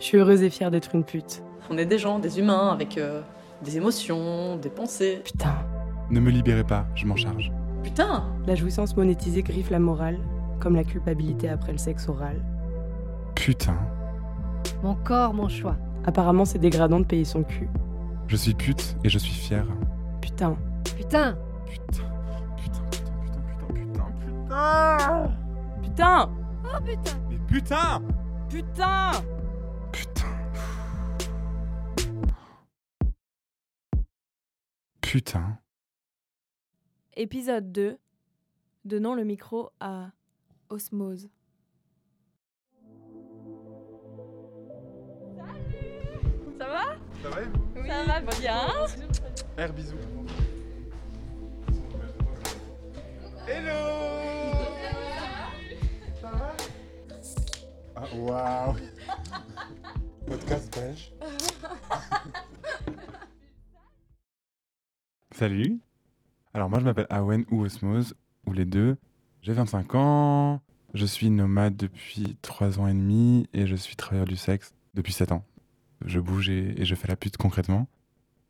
Je suis heureuse et fière d'être une pute. On est des gens, des humains, avec euh, des émotions, des pensées. Putain. Ne me libérez pas, je m'en charge. Putain La jouissance monétisée griffe la morale, comme la culpabilité après le sexe oral. Putain. Mon corps, mon choix. Apparemment, c'est dégradant de payer son cul. Je suis pute et je suis fière. Putain. Putain Putain. Putain, putain, putain, putain, putain, putain. Putain Oh putain Mais putain Putain Putain. Épisode 2. Donnons le micro à Osmose. Ça va? Ça va? Ça va bien R bisous. Hello Ça va? Ah waouh Podcast belge. Salut. Alors moi je m'appelle Awen ou Osmose, ou les deux. J'ai 25 ans, je suis nomade depuis 3 ans et demi et je suis travailleur du sexe depuis 7 ans. Je bouge et, et je fais la pute concrètement.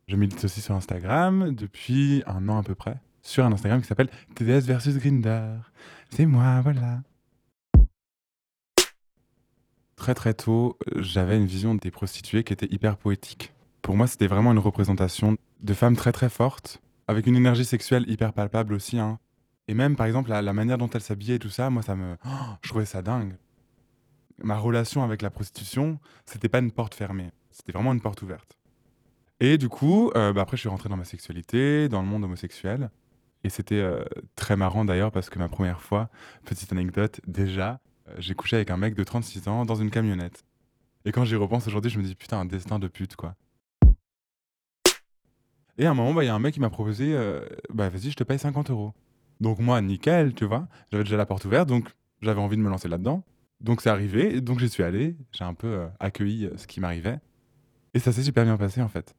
Je milite aussi sur Instagram depuis un an à peu près. Sur un Instagram qui s'appelle TDS versus Grinder. C'est moi, voilà. Très très tôt, j'avais une vision des prostituées qui était hyper poétique. Pour moi, c'était vraiment une représentation de femmes très très fortes, avec une énergie sexuelle hyper palpable aussi. hein. Et même, par exemple, la, manière dont elles s'habillaient et tout ça, moi, ça me... Je trouvais ça dingue. Ma relation avec la prostitution, c'était pas une porte fermée. C'était vraiment une porte ouverte. Et du coup, euh, bah après, je suis rentré dans ma sexualité, dans le monde homosexuel. Et c'était euh, très marrant d'ailleurs parce que ma première fois, petite anecdote, déjà, euh, j'ai couché avec un mec de 36 ans dans une camionnette. Et quand j'y repense aujourd'hui, je me dis putain, un destin de pute quoi. Et à un moment, bah, il y a un mec qui m'a proposé, euh, bah vas-y, je te paye 50 euros. Donc moi, nickel, tu vois, j'avais déjà la porte ouverte, donc j'avais envie de me lancer là-dedans. Donc c'est arrivé, donc j'y suis allé, j'ai un peu euh, accueilli euh, ce qui m'arrivait. Et ça s'est super bien passé en fait.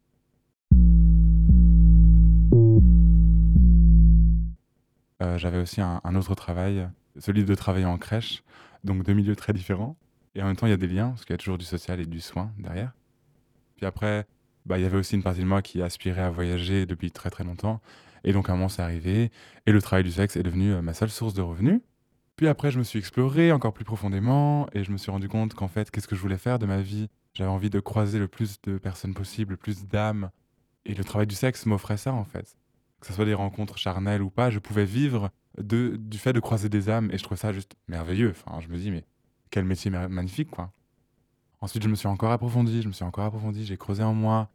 J'avais aussi un, un autre travail, celui de travailler en crèche, donc deux milieux très différents. Et en même temps, il y a des liens, parce qu'il y a toujours du social et du soin derrière. Puis après, bah, il y avait aussi une partie de moi qui aspirait à voyager depuis très très longtemps. Et donc à un moment, c'est arrivé. Et le travail du sexe est devenu euh, ma seule source de revenus. Puis après, je me suis exploré encore plus profondément et je me suis rendu compte qu'en fait, qu'est-ce que je voulais faire de ma vie? J'avais envie de croiser le plus de personnes possible, le plus d'âmes. Et le travail du sexe m'offrait ça en fait. Que ce soit des rencontres charnelles ou pas, je pouvais vivre de, du fait de croiser des âmes et je trouvais ça juste merveilleux. Enfin, je me dis, mais quel métier magnifique quoi. Ensuite, je me suis encore approfondi, je me suis encore approfondi, j'ai creusé en moi.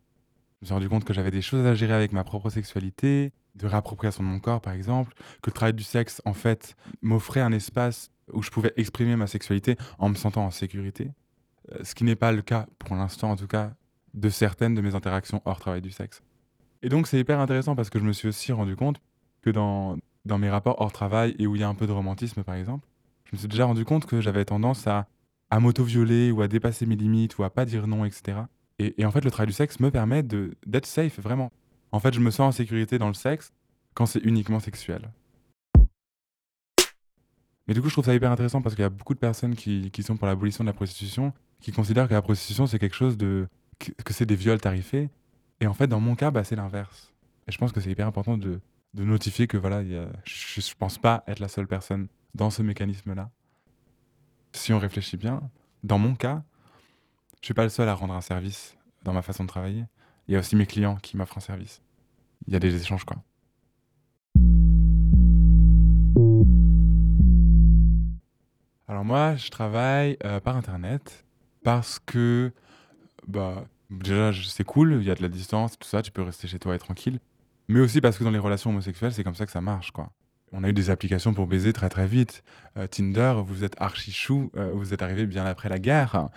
Je me suis rendu compte que j'avais des choses à gérer avec ma propre sexualité, de réappropriation de mon corps par exemple, que le travail du sexe en fait m'offrait un espace où je pouvais exprimer ma sexualité en me sentant en sécurité. Euh, Ce qui n'est pas le cas, pour l'instant en tout cas, de certaines de mes interactions hors travail du sexe. Et donc c'est hyper intéressant parce que je me suis aussi rendu compte que dans, dans mes rapports hors travail et où il y a un peu de romantisme par exemple, je me suis déjà rendu compte que j'avais tendance à, à m'auto-violer ou à dépasser mes limites ou à pas dire non, etc. Et, en fait, le travail du sexe me permet d'être safe, vraiment. En fait, je me sens en sécurité dans le sexe quand c'est uniquement sexuel. Mais du coup, je trouve ça hyper intéressant parce qu'il y a beaucoup de personnes qui, qui sont pour l'abolition de la prostitution, qui considèrent que la prostitution, c'est quelque chose de. que, c'est des viols tarifés. Et en fait, dans mon cas, bah, c'est l'inverse. Et je pense que c'est hyper important de, de notifier que voilà, je, je pense pas être la seule personne dans ce mécanisme-là. Si on réfléchit bien, dans mon cas, je suis pas le seul à rendre un service dans ma façon de travailler. Il y a aussi mes clients qui m'offrent un service. Il y a des échanges, quoi. Alors moi, je travaille euh, par Internet parce que, bah, déjà, c'est cool, il y a de la distance, tout ça, tu peux rester chez toi et tranquille. Mais aussi parce que dans les relations homosexuelles, c'est comme ça que ça marche, quoi. On a eu des applications pour baiser très très vite. Euh, Tinder, vous êtes archi chou, euh, vous êtes arrivé bien après la guerre.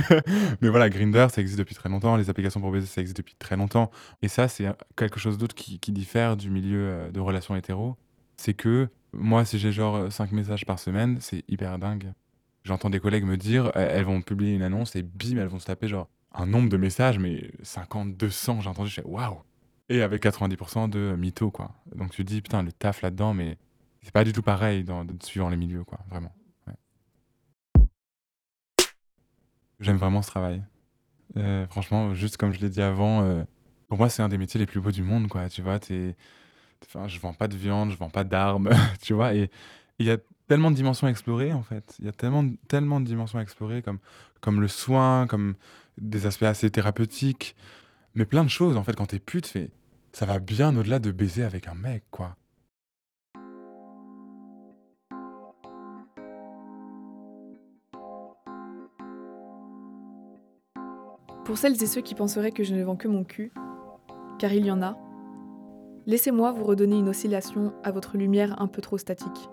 Mais voilà, Grinder, ça existe depuis très longtemps. Les applications pour baiser, ça existe depuis très longtemps. Et ça, c'est euh, quelque chose d'autre qui, diffère du milieu de relations hétéro. C'est que moi, si j'ai genre 5 messages par semaine, c'est hyper dingue. J'entends des collègues me dire, euh, elles vont publier une annonce et bim, elles vont se taper genre un nombre de messages, mais 50, 200, j'ai entendu, je fais waouh! Et avec 90% de mytho, quoi. Donc tu te dis, putain, le taf là-dedans, mais c'est pas du tout pareil dans, suivant les milieux, quoi, vraiment. J'aime vraiment ce travail. Euh, franchement, juste comme je l'ai dit avant, euh, pour moi, c'est un des métiers les plus beaux du monde, quoi. Tu vois, t'es... Enfin, je vends pas de viande, je vends pas d'armes, tu vois. Et il y a tellement de dimensions à explorer, en fait. Il y a tellement, tellement de dimensions à explorer, comme, comme le soin, comme des aspects assez thérapeutiques, mais plein de choses, en fait, quand t'es pute, fait, ça va bien au-delà de baiser avec un mec, quoi. Pour celles et ceux qui penseraient que je ne vends que mon cul, car il y en a, laissez-moi vous redonner une oscillation à votre lumière un peu trop statique.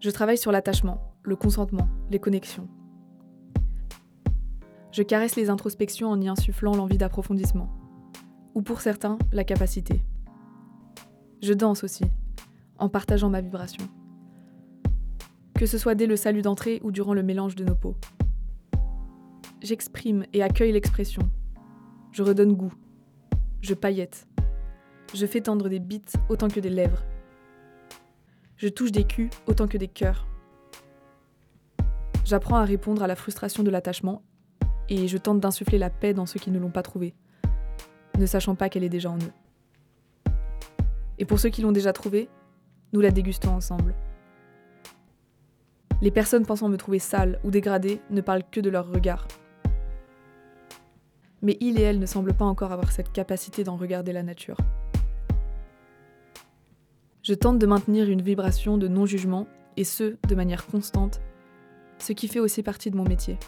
Je travaille sur l'attachement, le consentement, les connexions. Je caresse les introspections en y insufflant l'envie d'approfondissement, ou pour certains, la capacité. Je danse aussi, en partageant ma vibration. Que ce soit dès le salut d'entrée ou durant le mélange de nos peaux j'exprime et accueille l'expression. Je redonne goût. Je paillette. Je fais tendre des bites autant que des lèvres. Je touche des culs autant que des cœurs. J'apprends à répondre à la frustration de l'attachement et je tente d'insuffler la paix dans ceux qui ne l'ont pas trouvée, ne sachant pas qu'elle est déjà en eux. Et pour ceux qui l'ont déjà trouvée, nous la dégustons ensemble. Les personnes pensant me trouver sale ou dégradée ne parlent que de leur regard, mais il et elle ne semblent pas encore avoir cette capacité d'en regarder la nature. Je tente de maintenir une vibration de non-jugement, et ce, de manière constante, ce qui fait aussi partie de mon métier.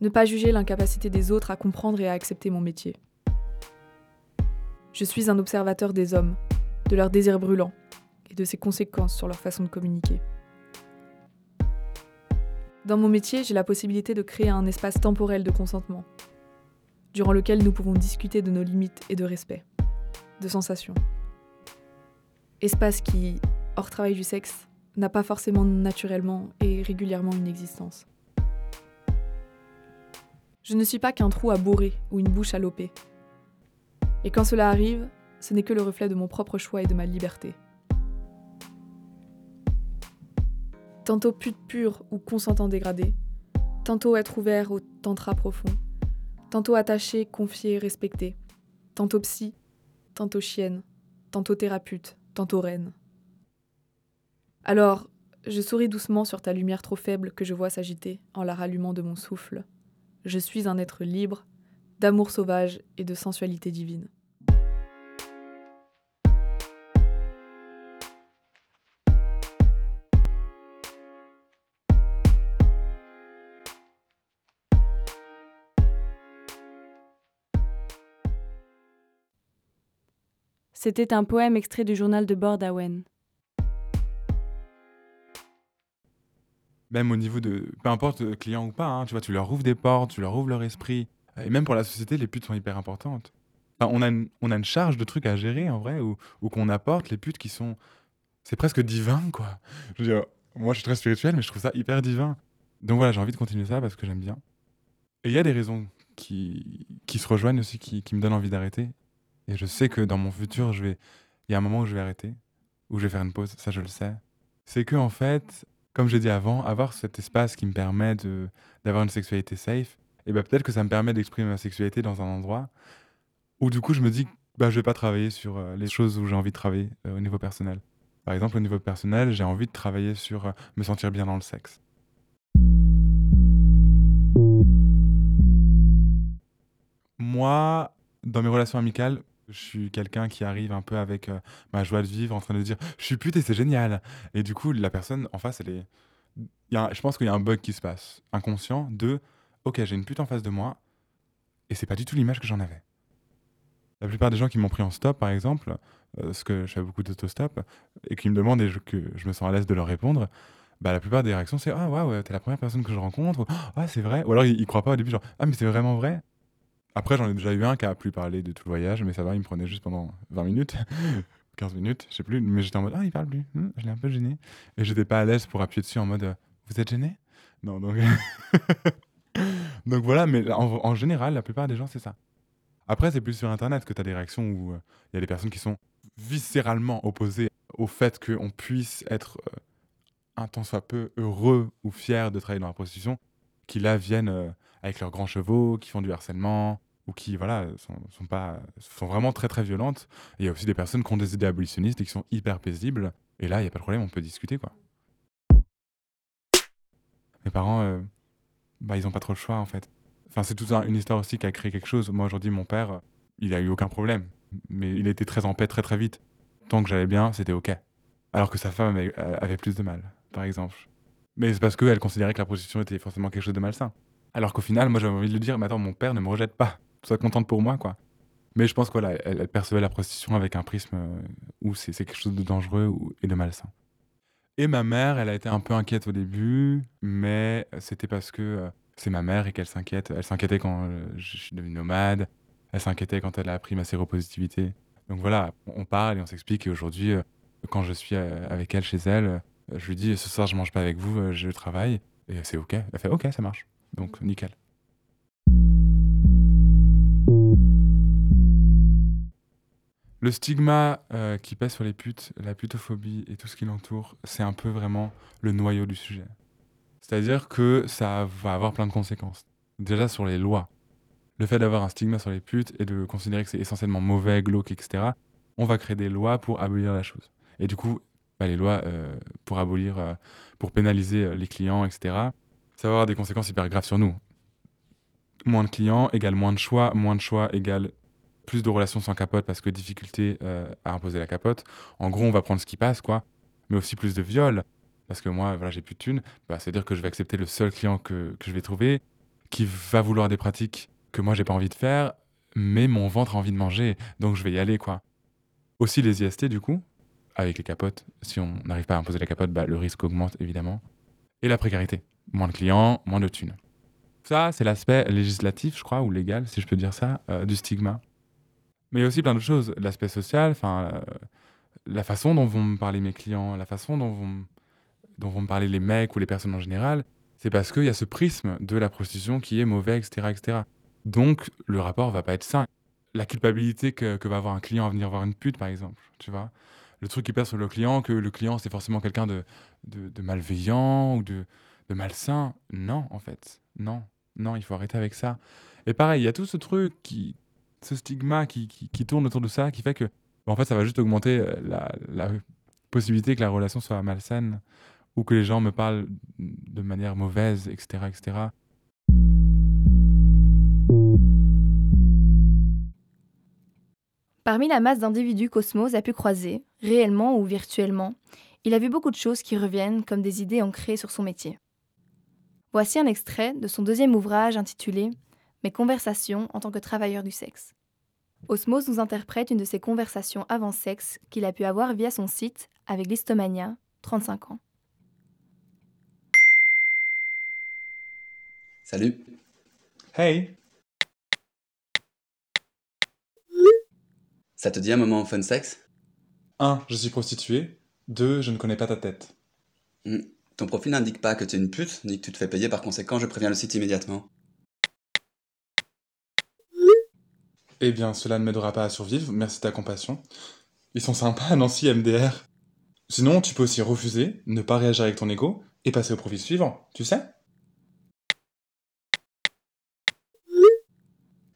Ne pas juger l'incapacité des autres à comprendre et à accepter mon métier. Je suis un observateur des hommes, de leurs désirs brûlants et de ses conséquences sur leur façon de communiquer. Dans mon métier, j'ai la possibilité de créer un espace temporel de consentement, durant lequel nous pouvons discuter de nos limites et de respect, de sensations. Espace qui, hors travail du sexe, n'a pas forcément naturellement et régulièrement une existence. Je ne suis pas qu'un trou à bourrer ou une bouche à loper. Et quand cela arrive, ce n'est que le reflet de mon propre choix et de ma liberté. tantôt pute pur ou consentant dégradé, tantôt être ouvert au tantra profond, tantôt attaché, confié, respecté, tantôt psy, tantôt chienne, tantôt thérapeute, tantôt reine. Alors, je souris doucement sur ta lumière trop faible que je vois s'agiter en la rallumant de mon souffle. Je suis un être libre, d'amour sauvage et de sensualité divine. C'était un poème extrait du journal de bord d'Awen. Même au niveau de. Peu importe euh, client ou pas, hein, tu vois, tu leur ouvres des portes, tu leur ouvres leur esprit. Et même pour la société, les putes sont hyper importantes. On, a une, on a une charge de trucs à gérer en vrai, ou, ou qu'on apporte les putes qui sont. C'est presque divin, quoi. Je veux dire, moi je suis très spirituel, mais je trouve ça hyper divin. Donc voilà, j'ai envie de continuer ça parce que j'aime bien. Et il y a des raisons qui, qui se rejoignent aussi, qui, qui me donnent envie d'arrêter. Et je sais que dans mon futur, je vais, il y a un moment où je vais arrêter, où je vais faire une pause. Ça, je le sais. C'est que en fait, comme j'ai dit avant, avoir cet espace qui me permet d'avoir une sexualité safe, et ben peut-être que ça me permet d'exprimer ma sexualité dans un endroit où du coup je me dis, bah je vais pas travailler sur euh, les choses où j'ai envie de travailler euh, au niveau personnel. Par exemple, au niveau personnel, j'ai envie de travailler sur euh, me sentir bien dans le sexe. Moi, dans mes relations amicales, je suis quelqu'un qui arrive un peu avec euh, ma joie de vivre, en train de dire je suis pute et c'est génial. Et du coup, la personne en face, elle est. Il y a je pense qu'il y a un bug qui se passe, inconscient, de ok, j'ai une pute en face de moi et c'est pas du tout l'image que j'en avais. La plupart des gens qui m'ont pris en stop, par exemple, euh, parce que je fais beaucoup d'autostop, et qui me demandent et je- que je me sens à l'aise de leur répondre, bah, la plupart des réactions c'est Ah, waouh, t'es la première personne que je rencontre, ou Ah, c'est vrai. Ou alors ils, ils croient pas au début, genre Ah, mais c'est vraiment vrai? Après, j'en ai déjà eu un qui a plus parlé de tout le voyage, mais ça va, il me prenait juste pendant 20 minutes, 15 minutes, je sais plus. Mais j'étais en mode, ah, il parle plus. Hmm, je l'ai un peu gêné. Et j'étais pas à l'aise pour appuyer dessus en mode, vous êtes gêné? Non, donc. donc voilà, mais en, général, la plupart des gens, c'est ça. Après, c'est plus sur Internet que tu as des réactions où euh, il y a des personnes qui sont viscéralement opposées au fait qu'on puisse être euh, un tant soit peu heureux ou fiers de travailler dans la prostitution, qui là viennent euh, avec leurs grands chevaux, qui font du harcèlement, ou qui voilà, sont, pas, sont vraiment très très violentes. Il y a aussi des personnes qui ont des idées abolitionnistes et qui sont hyper paisibles. Et là, il n'y a pas de problème, on peut discuter quoi. Mes parents, euh, bah, ils n'ont pas trop le choix en fait. Enfin, c'est toute un- une histoire aussi qui a créé quelque chose. Moi aujourd'hui, mon père, il a eu aucun problème. Mais il était très en paix très très vite. Tant que j'allais bien, c'était ok. Alors que sa femme avait, euh, plus de mal, par exemple. Mais c'est parce qu'elle considérait que la prostitution était forcément quelque chose de malsain. Alors qu'au final, moi j'avais envie de lui dire, mais attends, mon père ne me rejette pas. Sois contente pour moi, quoi. Mais je pense que voilà, elle, percevait la prostitution avec un prisme euh, où c'est quelque chose de dangereux et de malsain. Et ma mère, elle a été un peu inquiète au début, mais c'était parce que euh, c'est ma mère et qu'elle s'inquiète. Elle s'inquiétait quand euh, je suis devenu nomade, elle s'inquiétait quand elle a appris ma séropositivité. Donc voilà, on parle et on s'explique. Et aujourd'hui, quand je suis avec elle chez elle, je lui dis ce soir je mange pas avec vous, je travaille. Et c'est ok. Elle fait ok, ça marche. Donc nickel. Le stigma euh, qui pèse sur les putes, la putophobie et tout ce qui l'entoure, c'est un peu vraiment le noyau du sujet. C'est-à-dire que ça va avoir plein de conséquences. Déjà sur les lois. Le fait d'avoir un stigma sur les putes et de considérer que c'est essentiellement mauvais, glauque, etc., on va créer des lois pour abolir la chose. Et du coup, bah, les lois euh, pour abolir, euh, pour pénaliser les clients, etc., ça va avoir des conséquences hyper graves sur nous. Moins de clients égale moins de choix, moins de choix égale plus de relations sans capote parce que difficulté euh, à imposer la capote. En gros, on va prendre ce qui passe, quoi. Mais aussi plus de viols. Parce que moi, voilà, j'ai plus de thunes. Bah, C'est-à-dire que je vais accepter le seul client que, que je vais trouver qui va vouloir des pratiques que moi, j'ai pas envie de faire, mais mon ventre a envie de manger. Donc, je vais y aller, quoi. Aussi les IST, du coup, avec les capotes. Si on n'arrive pas à imposer la capote, bah, le risque augmente, évidemment. Et la précarité. Moins de clients, moins de thunes. Ça, c'est l'aspect législatif, je crois, ou légal, si je peux dire ça, euh, du stigma. Mais il y a aussi plein d'autres choses. L'aspect social, enfin, euh, la façon dont vont me parler mes clients, la façon dont vont, me parler les mecs ou les personnes en général, c'est parce qu'il y a ce prisme de la prostitution qui est mauvais, etc., etc. Donc, le rapport va pas être sain. La culpabilité que, va avoir un client à venir voir une pute, par exemple, tu vois. Le truc qui pèse sur le client, que le client, c'est forcément quelqu'un de, de, de malveillant ou de, de malsain. Non, en fait. Non. Non, il faut arrêter avec ça. Et pareil, il y a tout ce truc qui, ce stigma qui, tourne autour de ça, qui fait que, bah, en fait, ça va juste augmenter euh, la, la possibilité que la relation soit malsaine ou que les gens me parlent de manière mauvaise, etc., etc. Parmi la masse d'individus qu'Osmose a pu croiser, réellement ou virtuellement, il a vu beaucoup de choses qui reviennent comme des idées ancrées sur son métier. Voici un extrait de son deuxième ouvrage intitulé Mes conversations en tant que travailleur du sexe. Osmose nous interprète une de ses conversations avant sexe qu'il a pu avoir via son site avec Listomania, 35 ans. Salut. Hey Ça te dit un moment fun sexe? 1. Je suis prostituée. 2. Je ne connais pas ta tête. Hmm. Ton profil n'indique pas que tu es une pute, ni que tu te fais payer, par conséquent, je préviens le site immédiatement. Eh bien, cela ne m'aidera pas à survivre, merci de ta compassion. Ils sont sympas, Nancy MDR. Sinon, tu peux aussi refuser, ne pas réagir avec ton ego et passer au profil suivant, tu sais?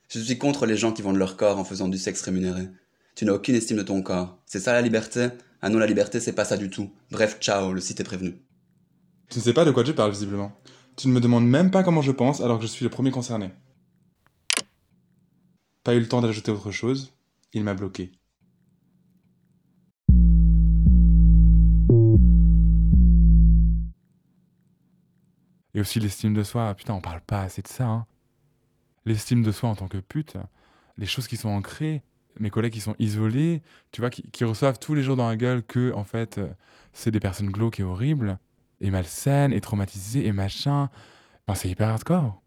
Je suis contre les gens qui vendent leur corps en faisant du sexe rémunéré. Tu n'as aucune estime de ton corps. C'est ça la liberté? Ah non, la liberté, c'est pas ça du tout. Bref, ciao, le site est prévenu. Tu ne sais pas de quoi tu parles, visiblement. Tu ne me demandes même pas comment je pense alors que je suis le premier concerné. Pas eu le temps d'ajouter autre chose, il m'a bloqué. Et aussi l'estime de soi, putain, on parle pas assez de ça. Hein. L'estime de soi en tant que pute, les choses qui sont ancrées, mes collègues qui sont isolés, tu vois, qui, reçoivent tous les jours dans la gueule que, en fait, euh, c'est des personnes glauques et horribles, et malsaines, et traumatisées, et machin. Enfin, c'est hyper hardcore.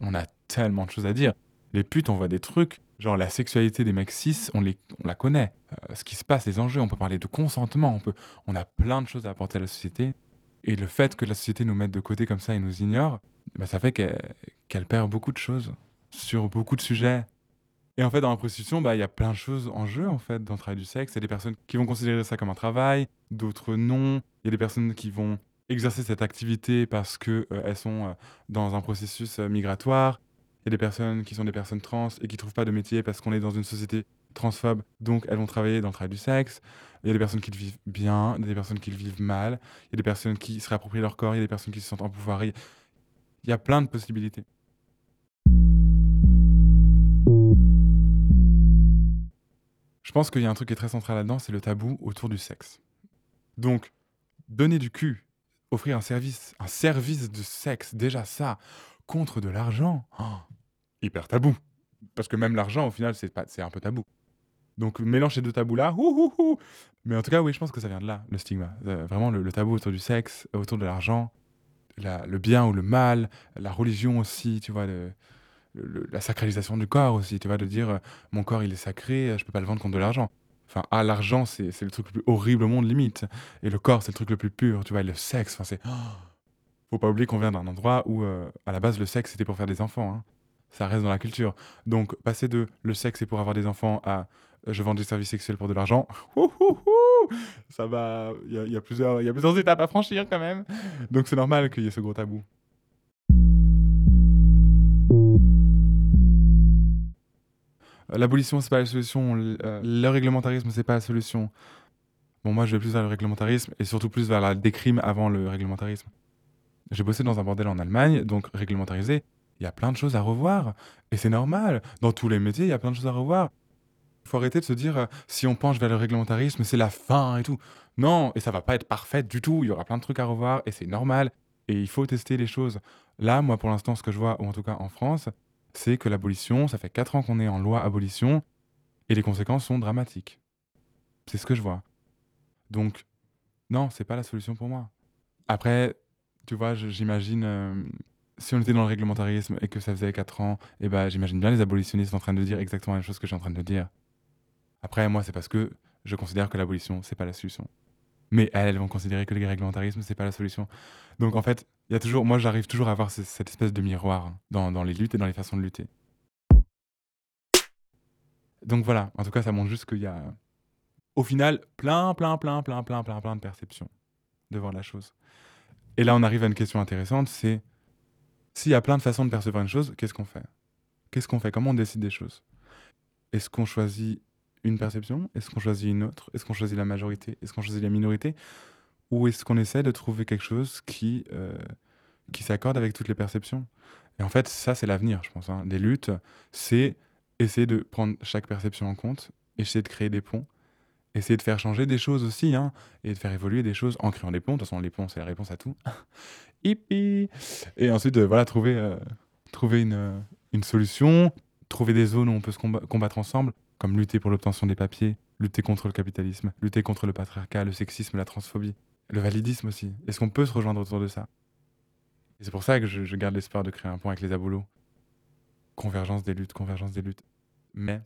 On a tellement de choses à dire. Les putes, on voit des trucs, genre la sexualité des mecs cis, on, les, on la connaît. Euh, ce qui se passe, les enjeux, on peut parler de consentement, on, peut, on a plein de choses à apporter à la société. Et le fait que la société nous mette de côté comme ça et nous ignore, bah, ça fait qu'elle perd beaucoup de choses sur beaucoup de sujets. Et en fait, dans la prostitution, bah, il y a plein de choses en jeu, en fait, dans le travail du sexe. Il y a des personnes qui vont considérer ça comme un travail, d'autres non. Il y a des personnes qui vont exercer cette activité parce qu'elles elles sont euh, dans un processus euh, migratoire. Il y a des personnes qui sont des personnes trans et qui trouvent pas de métier parce qu'on est dans une société transphobe, donc elles vont travailler dans le travail du sexe. Il y a des personnes qui le vivent bien, il y a des personnes qui le vivent mal, il y a des personnes qui se réapproprient leur corps, il y a des personnes qui se sentent en pouvoir. Il y a plein de possibilités. Je pense qu'il y a un truc qui est très central là-dedans, c'est le tabou autour du sexe. Donc, donner du cul, offrir un service, un service de sexe, déjà ça, contre de l'argent, oh, hyper tabou. Parce que même l'argent, au final, c'est un peu tabou. Donc, mélange ces deux tabous-là, mais en tout cas, oui, je pense que ça vient de là, le stigma. Euh, vraiment, le, tabou autour du sexe, autour de l'argent, le bien ou le mal, la religion aussi, tu vois, la sacralisation du corps aussi, tu vois, de dire euh, mon corps il est sacré, euh, je peux pas le vendre contre de l'argent. Enfin, ah, l'argent c'est le truc le plus horrible au monde limite, et le corps c'est le truc le plus pur, tu vois, et le sexe, enfin c'est. Faut pas oublier qu'on vient d'un endroit où euh, à la base le sexe c'était pour faire des enfants, hein. ça reste dans la culture. Donc passer de le sexe c'est pour avoir des enfants à je vends des services sexuels pour de l'argent, ça va, il y, y, y a plusieurs étapes à franchir quand même. Donc c'est normal qu'il y ait ce gros tabou. L'abolition, c'est pas la solution. Le, euh, réglementarisme, c'est pas la solution. Bon, moi, je vais plus vers le réglementarisme et surtout plus vers la décrime avant le réglementarisme. J'ai bossé dans un bordel en Allemagne, donc réglementarisé. Il y a plein de choses à revoir et c'est normal. Dans tous les métiers, il y a plein de choses à revoir. Il faut arrêter de se dire euh, si on penche vers le réglementarisme, c'est la fin et tout. Non, et ça va pas être parfait du tout. Il y aura plein de trucs à revoir et c'est normal. Et il faut tester les choses. Là, moi, pour l'instant, ce que je vois, ou en tout cas en France, c'est que l'abolition, ça fait 4 ans qu'on est en loi abolition, et les conséquences sont dramatiques. C'est ce que je vois. Donc, non, c'est pas la solution pour moi. Après, tu vois, j'imagine, euh, si on était dans le réglementarisme et que ça faisait 4 ans, eh ben, j'imagine bien les abolitionnistes en train de dire exactement la même chose que je suis en train de dire. Après, moi, c'est parce que je considère que l'abolition, c'est pas la solution. Mais elles, vont considérer que le réglementarisme, c'est pas la solution. Donc en fait, il y a toujours, moi j'arrive toujours à avoir cette espèce de miroir dans, dans, les luttes et dans les façons de lutter. Donc voilà, en tout cas, ça montre juste qu'il y a, au final, plein, plein, plein, plein, plein, plein, plein de perceptions de voir la chose. Et là, on arrive à une question intéressante, c'est s'il y a plein de façons de percevoir une chose, qu'est-ce qu'on fait? Qu'est-ce qu'on fait? Comment on décide des choses? Est-ce qu'on choisit une perception? Est-ce qu'on choisit une autre? Est-ce qu'on choisit la majorité? Est-ce qu'on choisit la minorité? Ou est-ce qu'on essaie de trouver quelque chose qui, euh, qui s'accorde avec toutes les perceptions? Et en fait, ça, c'est l'avenir, je pense. Hein. Des luttes, c'est essayer de prendre chaque perception en compte, essayer de créer des ponts, essayer de faire changer des choses aussi, hein, et de faire évoluer des choses en créant des ponts. De toute façon, les ponts, c'est la réponse à tout. Hippie Et ensuite, euh, voilà, trouver, euh, trouver une, une solution, trouver des zones où on peut se combattre ensemble comme lutter pour l'obtention des papiers, lutter contre le capitalisme, lutter contre le patriarcat, le sexisme, la transphobie, le validisme aussi. Est-ce qu'on peut se rejoindre autour de ça? C'est pour ça que je, garde l'espoir de créer un point avec les abolos. Convergence des luttes, convergence des luttes. Mais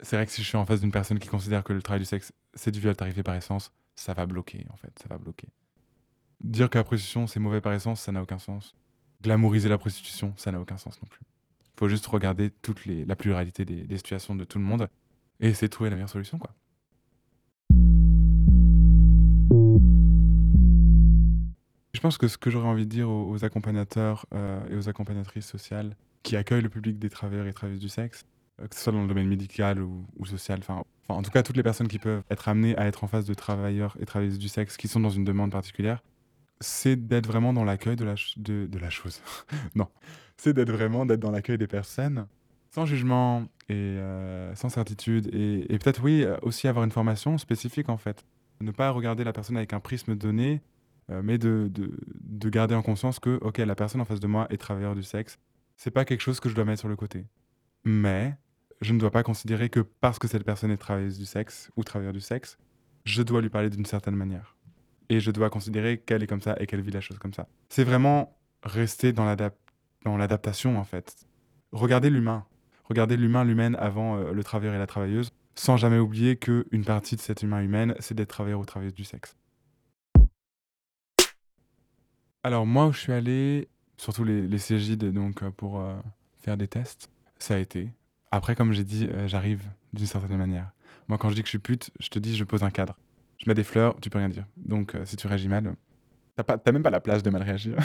c'est vrai que si je suis en face d'une personne qui considère que le travail du sexe, c'est du viol tarifé par essence, ça va bloquer, en fait, ça va bloquer. Dire que la prostitution, c'est mauvais par essence, ça n'a aucun sens. Glamouriser la prostitution, ça n'a aucun sens non plus. Il faut juste regarder toute la pluralité des situations de tout le monde et essayer de trouver la meilleure solution. Quoi. Je pense que ce que j'aurais envie de dire aux, accompagnateurs euh, et aux accompagnatrices sociales qui accueillent le public des travailleurs et travailleuses du sexe, euh, que ce soit dans le domaine médical ou, social, enfin en tout cas toutes les personnes qui peuvent être amenées à être en face de travailleurs et travailleuses du sexe qui sont dans une demande particulière, c'est d'être vraiment dans l'accueil de la, de, la chose. non, c'est d'être vraiment dans l'accueil des personnes sans jugement et euh, sans certitude. Et, peut-être, oui, euh, aussi avoir une formation spécifique, en fait. Ne pas regarder la personne avec un prisme donné, euh, mais de, de, garder en conscience que, OK, la personne en face de moi est travailleur du sexe. C'est pas quelque chose que je dois mettre sur le côté. Mais je ne dois pas considérer que parce que cette personne est travailleuse du sexe ou travailleur du sexe, je dois lui parler d'une certaine manière. Et je dois considérer qu'elle est comme ça et qu'elle vit la chose comme ça. C'est vraiment rester dans l'adaptation, en fait. Regarder l'humain regarder l'humain, l'humaine avant euh, le travailleur et la travailleuse, sans jamais oublier qu'une partie de cet humain humaine, c'est d'être travailleur ou travailleuse du sexe. Alors moi où je suis allé, surtout les, les donc euh, pour euh, faire des tests, ça a été Après, comme j'ai dit, j'arrive d'une certaine manière. Moi, quand je dis que je suis pute, je te dis, je pose un cadre. Je mets des fleurs, tu peux rien dire. Donc, si tu réagis mal, t'as même pas la place de mal réagir.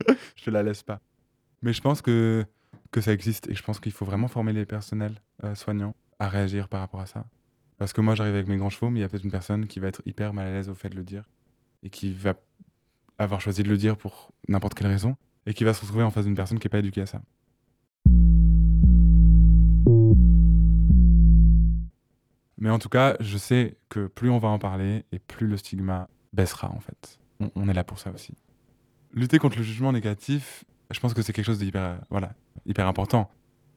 je te la laisse pas. Mais je pense que, que ça existe et je pense qu'il faut vraiment former les personnels euh, soignants à réagir par rapport à ça. Parce que moi, j'arrive avec mes grands chevaux, mais il y a peut-être une personne qui va être hyper mal à l'aise au fait de le dire et qui va avoir choisi de le dire pour n'importe quelle raison et qui va se retrouver en face d'une personne qui n'est pas éduquée à ça. Mais en tout cas, je sais que plus on va en parler et plus le stigma baissera en fait. On, on est là pour ça aussi. Lutter contre le jugement négatif, je pense que c'est quelque chose d'hyper euh, voilà, hyper important.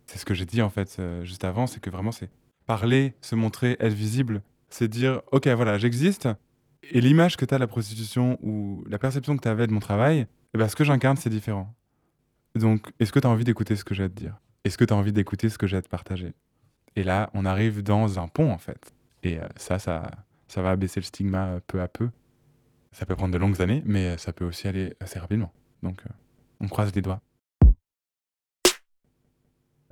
C'est ce que j'ai dit en fait euh, juste avant, c'est que vraiment c'est parler, se montrer, être visible, c'est dire OK, voilà, j'existe et l'image que tu as de la prostitution ou la perception que tu avais de mon travail, eh ben, ce que j'incarne, c'est différent. Donc, est-ce que tu as envie d'écouter ce que j'ai à te dire? Est-ce que tu as envie d'écouter ce que j'ai à te partager? Et là, on arrive dans un pont, en fait. Et euh, ça, ça, ça va abaisser le stigma euh, peu à peu. Ça peut prendre de longues années, mais ça peut aussi aller assez rapidement. Donc, on croise les doigts.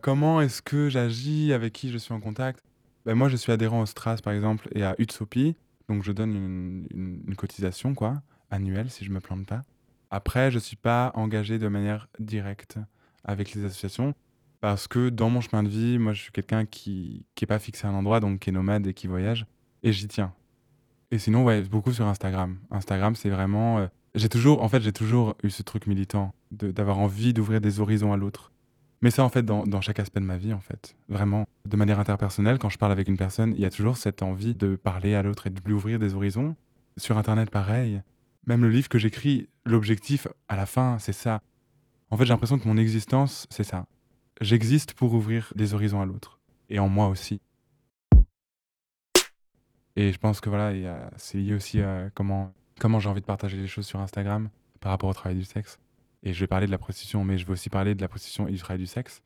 Comment est-ce que j'agis Avec qui je suis en contact? Ben, Moi, je suis adhérent au Stras, par exemple, et à Utsopi. Donc, je donne une, cotisation, quoi, annuelle, si je me plante pas. Après, je suis pas engagé de manière directe avec les associations parce que dans mon chemin de vie, moi, je suis quelqu'un qui qui est pas fixé à un endroit, donc qui est nomade et qui voyage, et j'y tiens. Et sinon, ouais, beaucoup sur Instagram. Instagram, c'est vraiment. euh, j'ai toujours, en fait, j'ai toujours eu ce truc militant d'avoir envie d'ouvrir des horizons à l'autre. Mais ça, en fait, dans, chaque aspect de ma vie, en fait. Vraiment, de manière interpersonnelle, quand je parle avec une personne, il y a toujours cette envie de parler à l'autre et de lui ouvrir des horizons. Sur Internet, pareil. Même le livre que j'écris, l'objectif, à la fin, c'est ça. En fait, j'ai l'impression que mon existence, c'est ça. J'existe pour ouvrir des horizons à l'autre. Et en moi aussi. Et je pense que voilà, c'est lié aussi à comment, comment j'ai envie de partager les choses sur Instagram par rapport au travail du sexe. Et je vais parler de la prostitution, mais je vais aussi parler de la prostitution et du travail du sexe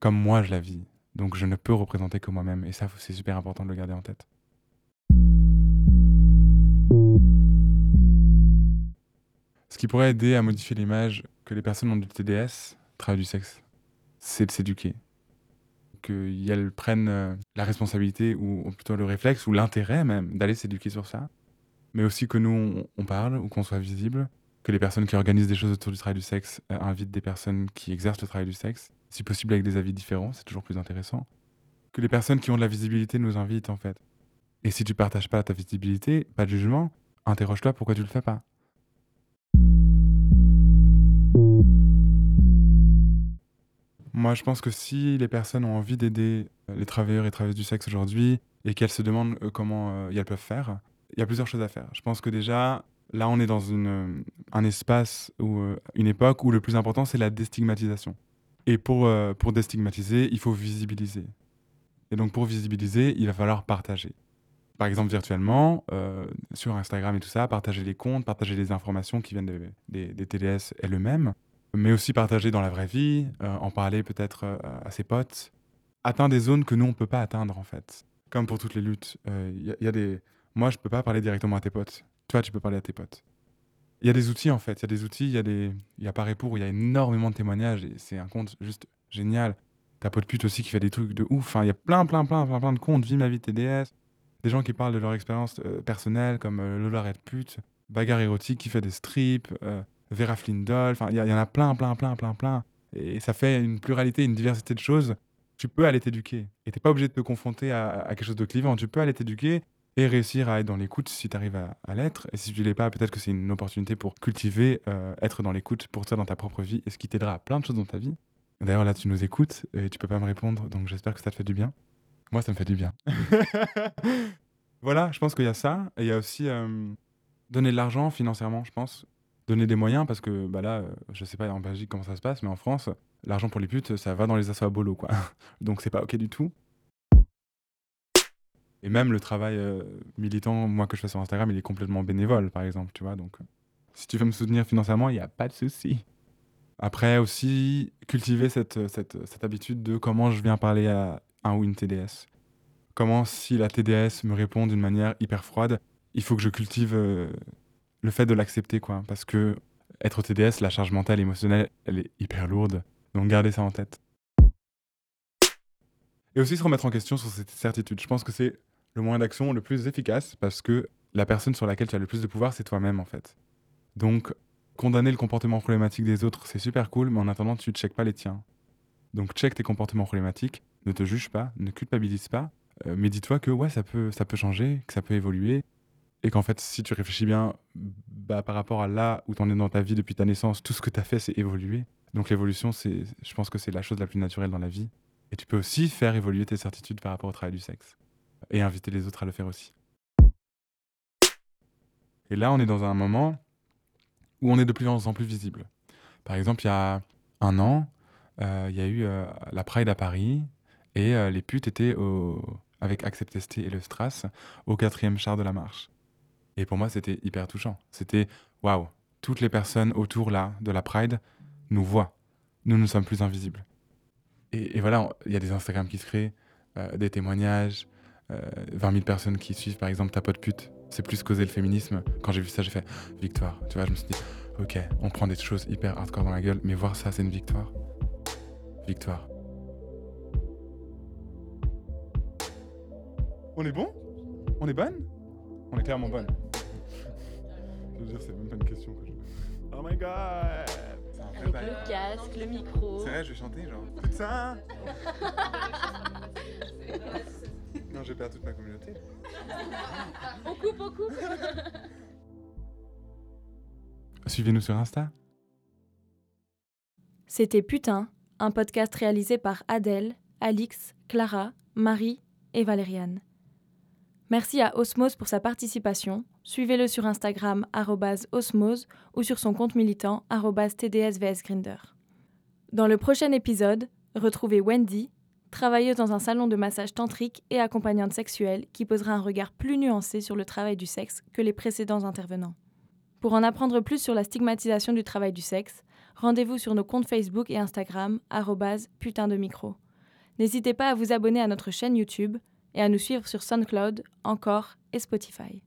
comme moi je la vis. Donc je ne peux représenter que moi-même. Et ça, c'est super important de le garder en tête. Ce qui pourrait aider à modifier l'image que les personnes ont du TDS, travail du sexe, c'est de s'éduquer. Qu'elles prennent euh, la responsabilité, ou plutôt le réflexe, ou l'intérêt même, d'aller s'éduquer sur ça. Mais aussi que nous, on parle, ou qu'on soit visible. Que les personnes qui organisent des choses autour du travail du sexe euh, invitent des personnes qui exercent le travail du sexe. Si possible avec des avis différents, c'est toujours plus intéressant. Que les personnes qui ont de la visibilité nous invitent, en fait. Et si tu partages pas ta visibilité, pas de jugement, interroge-toi pourquoi tu le fais pas. Moi, je pense que si les personnes ont envie d'aider euh, les travailleurs et travailleuses du sexe aujourd'hui et qu'elles se demandent euh, comment euh, elles peuvent faire, il y a plusieurs choses à faire. Je pense que déjà, là, on est dans une, un espace ou euh, une époque où le plus important, c'est la déstigmatisation. Et pour, euh, pour déstigmatiser, il faut visibiliser. Et donc, pour visibiliser, il va falloir partager. Par exemple, virtuellement, euh, sur Instagram et tout ça, partager les comptes, partager les informations qui viennent des, des, TDS elles-mêmes mais aussi partager dans la vraie vie, en parler peut-être à ses potes, atteindre des zones que nous, on ne peut pas atteindre, en fait. Comme pour toutes les luttes. Il y a des... Moi, je ne peux pas parler directement à tes potes. Toi, tu peux parler à tes potes. Il y a des outils, en fait. Il y a des outils, il y a des... Il y a Paré pour, il y a énormément de témoignages, et c'est un compte juste génial. Ta pote pute aussi qui fait des trucs de ouf. Enfin, il y a plein, plein, plein, plein, plein de comptes. Vie ma vie TDS. Des gens qui parlent de leur expérience euh, personnelle, comme euh, Lola Red Pute, Bagarre érotique qui fait des strips, euh, Vera Flindol, enfin, il y, y en a plein, plein, plein, plein, plein. Et ça fait une pluralité, une diversité de choses. Tu peux aller t'éduquer. Et t'es pas obligé de te confronter à, à quelque chose de clivant. Tu peux aller t'éduquer et réussir à être dans l'écoute si tu arrives à, à l'être. Et si tu l'es pas, peut-être que c'est une opportunité pour cultiver, euh, être dans l'écoute pour toi dans ta propre vie et ce qui t'aidera à plein de choses dans ta vie. D'ailleurs, là, tu nous écoutes et tu peux pas me répondre, donc j'espère que ça te fait du bien. Moi, ça me fait du bien. voilà, je pense qu'il y a ça. Et il y a aussi euh, donner de l'argent financièrement, je pense donner des moyens parce que bah là, euh, je sais pas en Belgique comment ça se passe, mais en France, l'argent pour les putes, ça va dans les assos à bolo, quoi. Donc c'est pas ok du tout. Et même le travail euh, militant, moi que je fais sur Instagram, il est complètement bénévole, par exemple, tu vois. Donc euh, si tu veux me soutenir financièrement, il n'y a pas de souci. Après aussi, cultiver cette, cette, cette habitude de comment je viens parler à un ou une TDS. Comment si la TDS me répond d'une manière hyper froide, il faut que je cultive euh, le fait de l'accepter, quoi. Parce que être TDS, la charge mentale, émotionnelle, elle est hyper lourde. Donc gardez ça en tête. Et aussi se remettre en question sur cette certitude. Je pense que c'est le moyen d'action le plus efficace parce que la personne sur laquelle tu as le plus de pouvoir, c'est toi-même en fait. Donc, condamner le comportement problématique des autres, c'est super cool, mais en attendant, tu ne checkes pas les tiens. Donc, check tes comportements problématiques, ne te juge pas, ne culpabilise pas, euh, mais dis-toi que ouais, ça peut, ça peut changer, que ça peut évoluer, et qu'en fait, si tu réfléchis bien, bah, par rapport à là où tu en es dans ta vie depuis ta naissance, tout ce que tu as fait, c'est évoluer. Donc l'évolution, c'est, je pense que c'est la chose la plus naturelle dans la vie. Et tu peux aussi faire évoluer tes certitudes par rapport au travail du sexe. Et inviter les autres à le faire aussi. Et là, on est dans un moment où on est de plus en plus visible. Par exemple, il y a un an, euh, il y a eu euh, la Pride à Paris et euh, les putes étaient au, avec Accept ST et le Strass au quatrième char de la marche. Et pour moi, c'était hyper touchant. C'était waouh, toutes les personnes autour là de la Pride nous voient. Nous ne sommes plus invisibles. Et, et voilà, il y a des Instagram qui se créent, des témoignages, 20 000 personnes qui suivent par exemple ta pote pute. C'est plus causer le féminisme. Quand j'ai vu ça, j'ai fait victoire. Tu vois, je me suis dit, ok, on prend des choses hyper hardcore dans la gueule, mais voir ça, c'est une victoire. Victoire. On est bon? On est bonne? On est clairement bonne. Je veux dire, c'est même pas une question que je. Oh my god Avec le casque, le micro. C'est vrai, je vais chanter genre. Putain Non, perdu toute ma communauté. On coupe, on coupe. Suivez-nous sur Insta. C'était Putain, un podcast réalisé par Adèle, Alix, Clara, Marie et Valériane. Merci à Osmose pour sa participation. Suivez-le sur Instagram osmose ou sur son compte militant tdsvsgrinder. Dans le prochain épisode, retrouvez Wendy, travailleuse dans un salon de massage tantrique et accompagnante sexuelle qui posera un regard plus nuancé sur le travail du sexe que les précédents intervenants. Pour en apprendre plus sur la stigmatisation du travail du sexe, rendez-vous sur nos comptes Facebook et Instagram putain de micro. N'hésitez pas à vous abonner à notre chaîne YouTube et à nous suivre sur SoundCloud, Encore et Spotify.